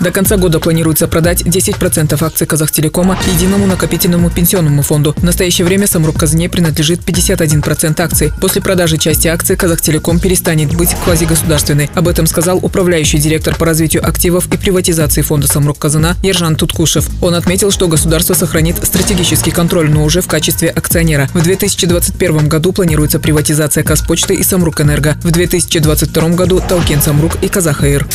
До конца года планируется продать 10% акций Казахтелекома единому накопительному пенсионному фонду. В настоящее время Самрук Казне принадлежит 51% акций. После продажи части акций Казахтелеком перестанет быть квазигосударственной. Об этом сказал управляющий директор по развитию активов и приватизации фонда Самрук Казана Ержан Туткушев. Он отметил, что государство сохранит стратегический контроль, но уже в качестве акционера. В 2021 году планируется приватизация Казпочты и Самрук Энерго. В 2022 году Талкен Самрук и Казахаир.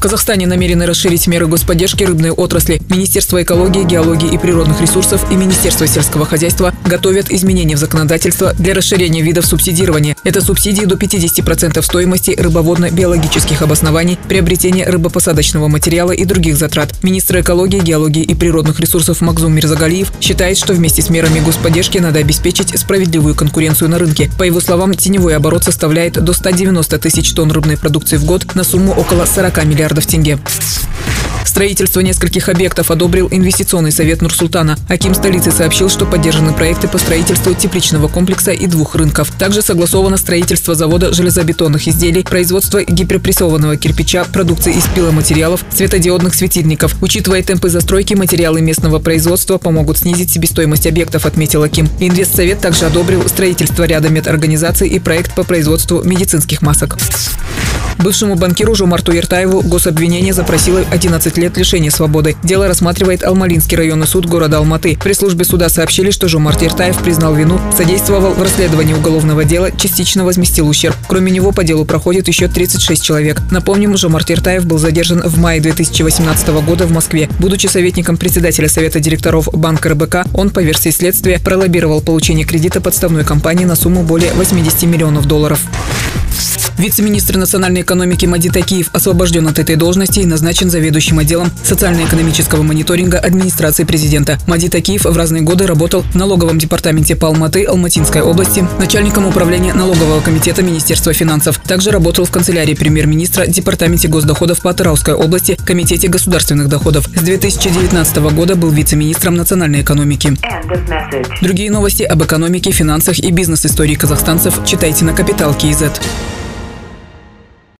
В Казахстане намерены расширить меры господдержки рыбной отрасли. Министерство экологии, геологии и природных ресурсов и Министерство сельского хозяйства готовят изменения в законодательство для расширения видов субсидирования. Это субсидии до 50% стоимости рыбоводно-биологических обоснований, приобретения рыбопосадочного материала и других затрат. Министр экологии, геологии и природных ресурсов Макзум Мирзагалиев считает, что вместе с мерами господдержки надо обеспечить справедливую конкуренцию на рынке. По его словам, теневой оборот составляет до 190 тысяч тонн рыбной продукции в год на сумму около 40 миллиардов миллиардов тенге. Строительство нескольких объектов одобрил инвестиционный совет Нурсултана. Аким столицы сообщил, что поддержаны проекты по строительству тепличного комплекса и двух рынков. Также согласовано строительство завода железобетонных изделий, производство гиперпрессованного кирпича, продукции из пиломатериалов, светодиодных светильников. Учитывая темпы застройки, материалы местного производства помогут снизить себестоимость объектов, отметил Аким. Инвестсовет также одобрил строительство ряда медорганизаций и проект по производству медицинских масок. Бывшему банкиру Жумарту Ертаеву гособвинение запросило 11 лет лишения свободы. Дело рассматривает Алмалинский районный суд города Алматы. При службе суда сообщили, что Жумарт Ертаев признал вину, содействовал в расследовании уголовного дела, частично возместил ущерб. Кроме него по делу проходит еще 36 человек. Напомним, Жумарт Ертаев был задержан в мае 2018 года в Москве. Будучи советником председателя Совета директоров банка РБК, он, по версии следствия, пролоббировал получение кредита подставной компании на сумму более 80 миллионов долларов. Вице-министр национальной экономики Мадит Акиев освобожден от этой должности и назначен заведующим отделом социально-экономического мониторинга администрации президента. Мадит Акиев в разные годы работал в налоговом департаменте по Алматы, Алматинской области, начальником управления налогового комитета Министерства финансов. Также работал в канцелярии премьер-министра, департаменте госдоходов по Тарауской области, комитете государственных доходов. С 2019 года был вице-министром национальной экономики. Другие новости об экономике, финансах и бизнес-истории казахстанцев читайте на Капитал Киезет.